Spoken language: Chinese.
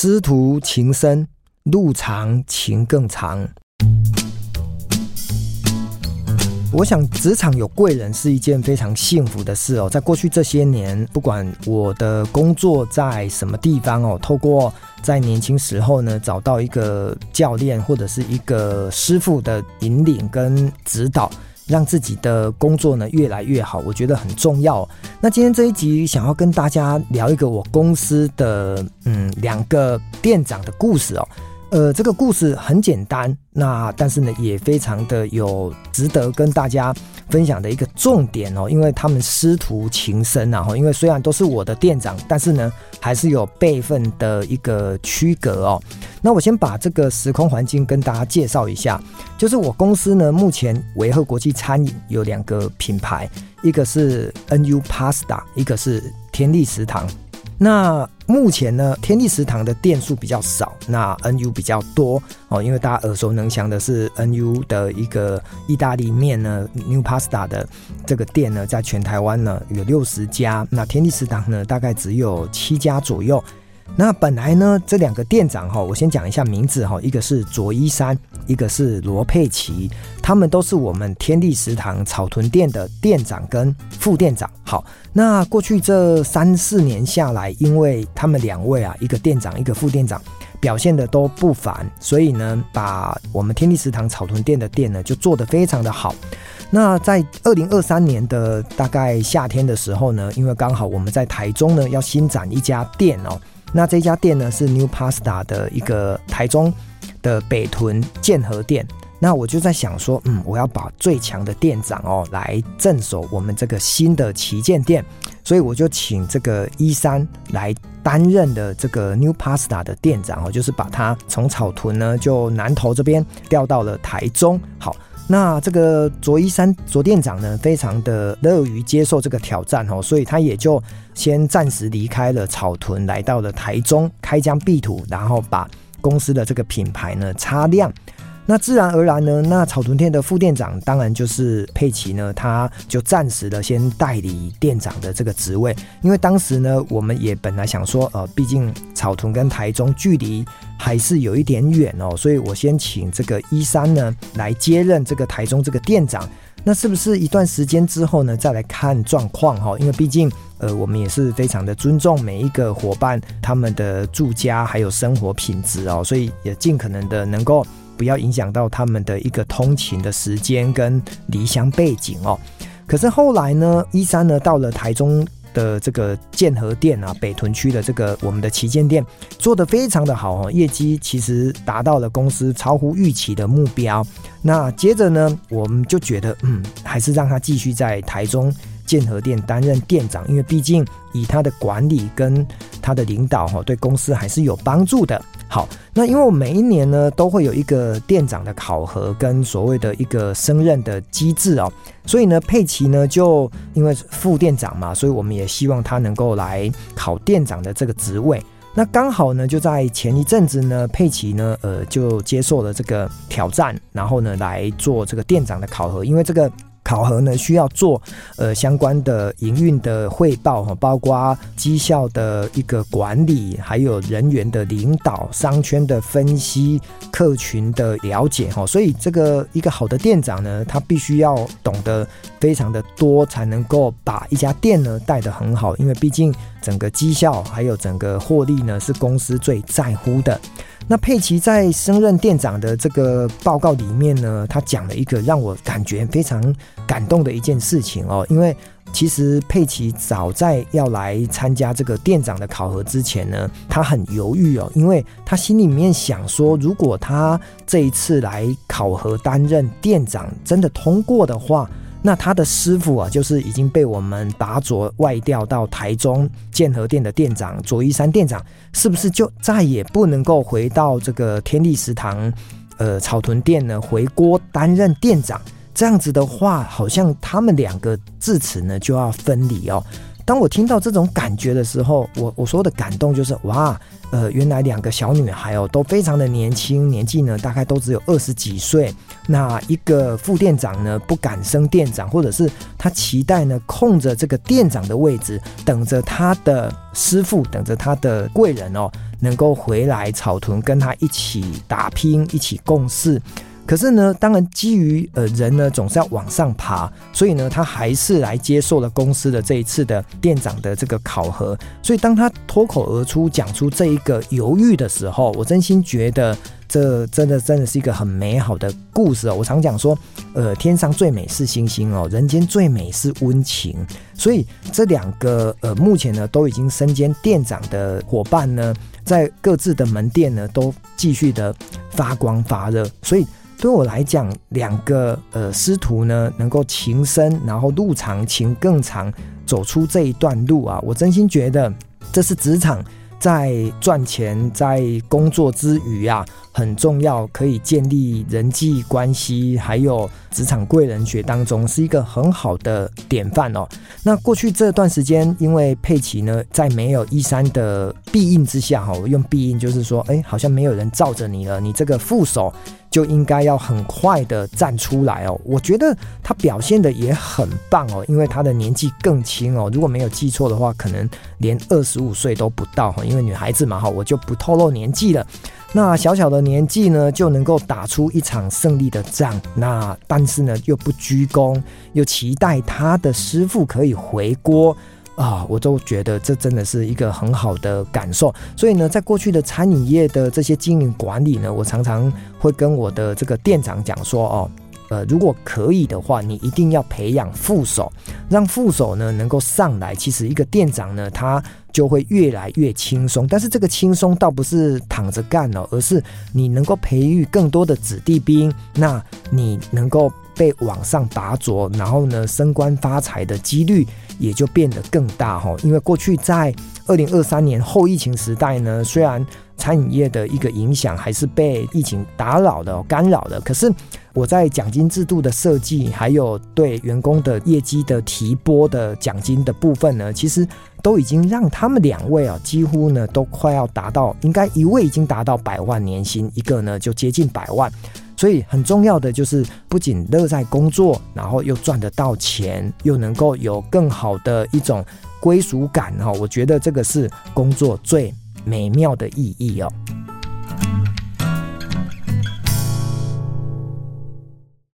师徒情深，路长情更长。我想，职场有贵人是一件非常幸福的事哦。在过去这些年，不管我的工作在什么地方哦，透过在年轻时候呢，找到一个教练或者是一个师傅的引领跟指导，让自己的工作呢越来越好，我觉得很重要。那今天这一集想要跟大家聊一个我公司的嗯两个店长的故事哦。呃，这个故事很简单，那但是呢，也非常的有值得跟大家分享的一个重点哦，因为他们师徒情深啊，因为虽然都是我的店长，但是呢，还是有辈分的一个区隔哦。那我先把这个时空环境跟大家介绍一下，就是我公司呢，目前维和国际餐饮有两个品牌，一个是 NU Pasta，一个是天利食堂。那目前呢，天地食堂的店数比较少，那 NU 比较多哦，因为大家耳熟能详的是 NU 的一个意大利面呢，New Pasta 的这个店呢，在全台湾呢有六十家，那天地食堂呢大概只有七家左右。那本来呢，这两个店长哈，我先讲一下名字哈，一个是卓一山，一个是罗佩奇，他们都是我们天地食堂草屯店的店长跟副店长。好，那过去这三四年下来，因为他们两位啊，一个店长，一个副店长，表现的都不凡，所以呢，把我们天地食堂草屯店的店呢，就做得非常的好。那在二零二三年的大概夏天的时候呢，因为刚好我们在台中呢要新展一家店哦。那这家店呢是 New Pasta 的一个台中的北屯建和店。那我就在想说，嗯，我要把最强的店长哦来镇守我们这个新的旗舰店，所以我就请这个一三来担任的这个 New Pasta 的店长哦，就是把他从草屯呢就南投这边调到了台中。好。那这个卓一山卓店长呢，非常的乐于接受这个挑战哦，所以他也就先暂时离开了草屯，来到了台中开疆辟土，然后把公司的这个品牌呢擦亮。那自然而然呢，那草屯店的副店长当然就是佩奇呢，他就暂时的先代理店长的这个职位，因为当时呢，我们也本来想说，呃，毕竟草屯跟台中距离还是有一点远哦，所以我先请这个一三呢来接任这个台中这个店长。那是不是一段时间之后呢，再来看状况哈？因为毕竟，呃，我们也是非常的尊重每一个伙伴他们的住家还有生活品质哦，所以也尽可能的能够。不要影响到他们的一个通勤的时间跟离乡背景哦。可是后来呢，一三呢到了台中的这个建和店啊，北屯区的这个我们的旗舰店，做得非常的好哦，业绩其实达到了公司超乎预期的目标。那接着呢，我们就觉得，嗯，还是让他继续在台中。建和店担任店长，因为毕竟以他的管理跟他的领导哈，对公司还是有帮助的。好，那因为我每一年呢都会有一个店长的考核跟所谓的一个升任的机制哦，所以呢佩奇呢就因为副店长嘛，所以我们也希望他能够来考店长的这个职位。那刚好呢就在前一阵子呢，佩奇呢呃就接受了这个挑战，然后呢来做这个店长的考核，因为这个。考核呢需要做呃相关的营运的汇报哈，包括绩效的一个管理，还有人员的领导、商圈的分析、客群的了解哈。所以这个一个好的店长呢，他必须要懂得非常的多，才能够把一家店呢带得很好。因为毕竟整个绩效还有整个获利呢，是公司最在乎的。那佩奇在升任店长的这个报告里面呢，他讲了一个让我感觉非常感动的一件事情哦。因为其实佩奇早在要来参加这个店长的考核之前呢，他很犹豫哦，因为他心里面想说，如果他这一次来考核担任店长真的通过的话。那他的师傅啊，就是已经被我们拔擢外调到台中建和店的店长卓一山店长，是不是就再也不能够回到这个天地食堂，呃，草屯店呢，回锅担任店长？这样子的话，好像他们两个自此呢就要分离哦。当我听到这种感觉的时候，我我说的感动就是哇，呃，原来两个小女孩哦都非常的年轻，年纪呢大概都只有二十几岁。那一个副店长呢不敢升店长，或者是他期待呢空着这个店长的位置，等着他的师傅，等着他的贵人哦能够回来草屯跟他一起打拼，一起共事。可是呢，当然基于呃人呢总是要往上爬，所以呢他还是来接受了公司的这一次的店长的这个考核。所以当他脱口而出讲出这一个犹豫的时候，我真心觉得这真的真的是一个很美好的故事哦。我常讲说，呃，天上最美是星星哦，人间最美是温情。所以这两个呃目前呢都已经身兼店长的伙伴呢，在各自的门店呢都继续的发光发热，所以。对我来讲，两个呃师徒呢，能够情深，然后路长情更长，走出这一段路啊，我真心觉得这是职场在赚钱、在工作之余啊，很重要，可以建立人际关系，还有职场贵人学当中是一个很好的典范哦。那过去这段时间，因为佩奇呢，在没有一三的庇荫之下，哈，我用庇荫就是说，哎，好像没有人罩着你了，你这个副手。就应该要很快的站出来哦，我觉得他表现的也很棒哦，因为他的年纪更轻哦，如果没有记错的话，可能连二十五岁都不到哈，因为女孩子嘛哈，我就不透露年纪了。那小小的年纪呢，就能够打出一场胜利的仗，那但是呢又不居功，又期待他的师傅可以回锅。啊，我都觉得这真的是一个很好的感受。所以呢，在过去的餐饮业的这些经营管理呢，我常常会跟我的这个店长讲说，哦，呃，如果可以的话，你一定要培养副手，让副手呢能够上来。其实一个店长呢，他就会越来越轻松。但是这个轻松倒不是躺着干哦，而是你能够培育更多的子弟兵，那你能够被往上拔擢，然后呢升官发财的几率。也就变得更大哈，因为过去在二零二三年后疫情时代呢，虽然餐饮业的一个影响还是被疫情打扰的、干扰的，可是我在奖金制度的设计，还有对员工的业绩的提拨的奖金的部分呢，其实都已经让他们两位啊，几乎呢都快要达到，应该一位已经达到百万年薪，一个呢就接近百万。所以很重要的就是，不仅乐在工作，然后又赚得到钱，又能够有更好的一种归属感哈。我觉得这个是工作最美妙的意义哦。